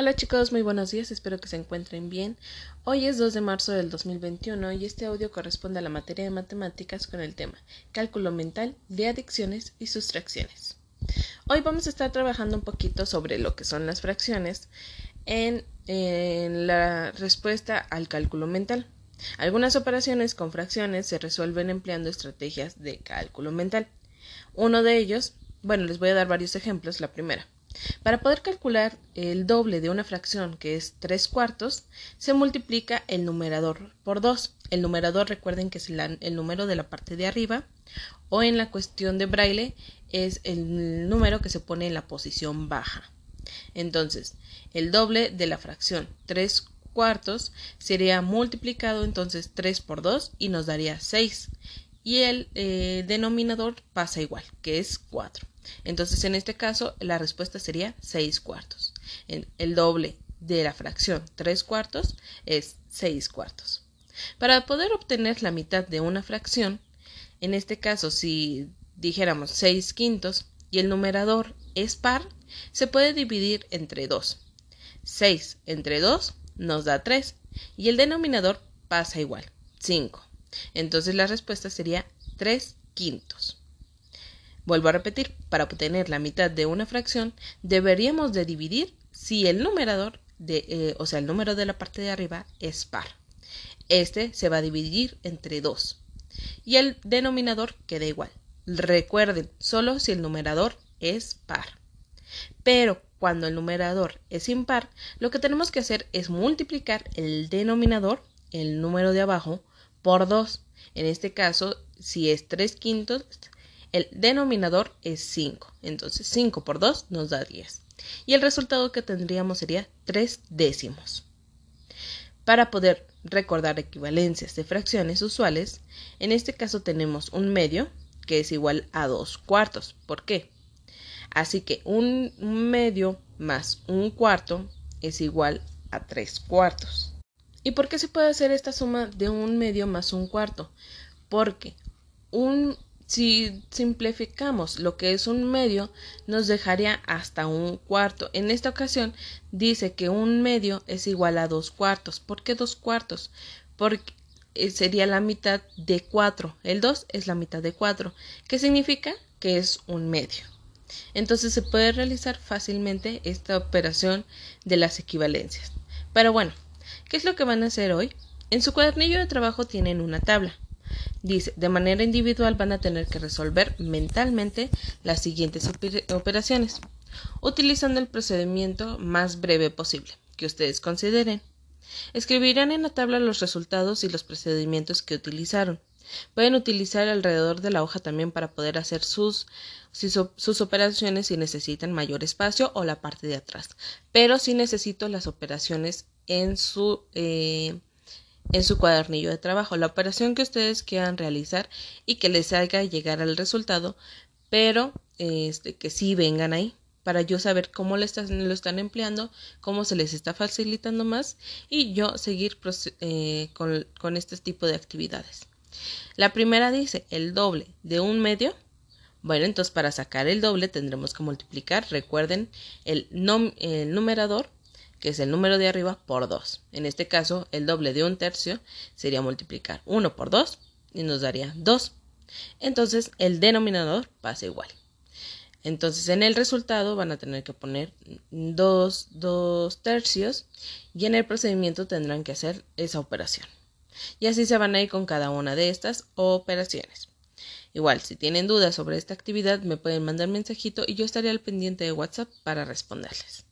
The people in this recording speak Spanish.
Hola chicos, muy buenos días, espero que se encuentren bien. Hoy es 2 de marzo del 2021 y este audio corresponde a la materia de matemáticas con el tema cálculo mental de adicciones y sustracciones. Hoy vamos a estar trabajando un poquito sobre lo que son las fracciones en, en la respuesta al cálculo mental. Algunas operaciones con fracciones se resuelven empleando estrategias de cálculo mental. Uno de ellos, bueno, les voy a dar varios ejemplos. La primera, para poder calcular el doble de una fracción, que es 3 cuartos, se multiplica el numerador por 2. El numerador recuerden que es el número de la parte de arriba o en la cuestión de braille es el número que se pone en la posición baja. Entonces, el doble de la fracción 3 cuartos sería multiplicado entonces 3 por 2 y nos daría 6. Y el eh, denominador pasa igual, que es 4. Entonces, en este caso, la respuesta sería 6 cuartos. El doble de la fracción 3 cuartos es 6 cuartos. Para poder obtener la mitad de una fracción, en este caso, si dijéramos 6 quintos y el numerador es par, se puede dividir entre 2. 6 entre 2 nos da 3 y el denominador pasa igual, 5. Entonces la respuesta sería 3 quintos. Vuelvo a repetir, para obtener la mitad de una fracción deberíamos de dividir si el numerador, eh, o sea, el número de la parte de arriba es par. Este se va a dividir entre 2 y el denominador queda igual. Recuerden, solo si el numerador es par. Pero cuando el numerador es impar, lo que tenemos que hacer es multiplicar el denominador, el número de abajo, por 2. En este caso, si es 3 quintos, el denominador es 5. Entonces 5 por 2 nos da 10. Y el resultado que tendríamos sería 3 décimos. Para poder recordar equivalencias de fracciones usuales, en este caso tenemos un medio que es igual a 2 cuartos. ¿Por qué? Así que un medio más un cuarto es igual a 3 cuartos. ¿Y por qué se puede hacer esta suma de un medio más un cuarto? Porque un si simplificamos lo que es un medio, nos dejaría hasta un cuarto. En esta ocasión dice que un medio es igual a dos cuartos. ¿Por qué dos cuartos? Porque eh, sería la mitad de cuatro. El dos es la mitad de cuatro. ¿Qué significa? Que es un medio. Entonces se puede realizar fácilmente esta operación de las equivalencias. Pero bueno, ¿qué es lo que van a hacer hoy? En su cuadernillo de trabajo tienen una tabla. Dice, de manera individual van a tener que resolver mentalmente las siguientes operaciones, utilizando el procedimiento más breve posible que ustedes consideren. Escribirán en la tabla los resultados y los procedimientos que utilizaron. Pueden utilizar alrededor de la hoja también para poder hacer sus, sus operaciones si necesitan mayor espacio o la parte de atrás. Pero si necesito las operaciones en su eh, en su cuadernillo de trabajo, la operación que ustedes quieran realizar y que les haga llegar al resultado, pero este, que sí vengan ahí para yo saber cómo lo están, empleando, cómo se les está facilitando más y yo seguir eh, con, con este tipo de actividades. La primera dice el doble de un medio. Bueno, entonces para sacar el doble tendremos que multiplicar, recuerden, el, el numerador que es el número de arriba, por 2. En este caso, el doble de un tercio sería multiplicar 1 por 2 y nos daría 2. Entonces, el denominador pasa igual. Entonces, en el resultado van a tener que poner 2, 2 tercios y en el procedimiento tendrán que hacer esa operación. Y así se van a ir con cada una de estas operaciones. Igual, si tienen dudas sobre esta actividad, me pueden mandar mensajito y yo estaré al pendiente de WhatsApp para responderles.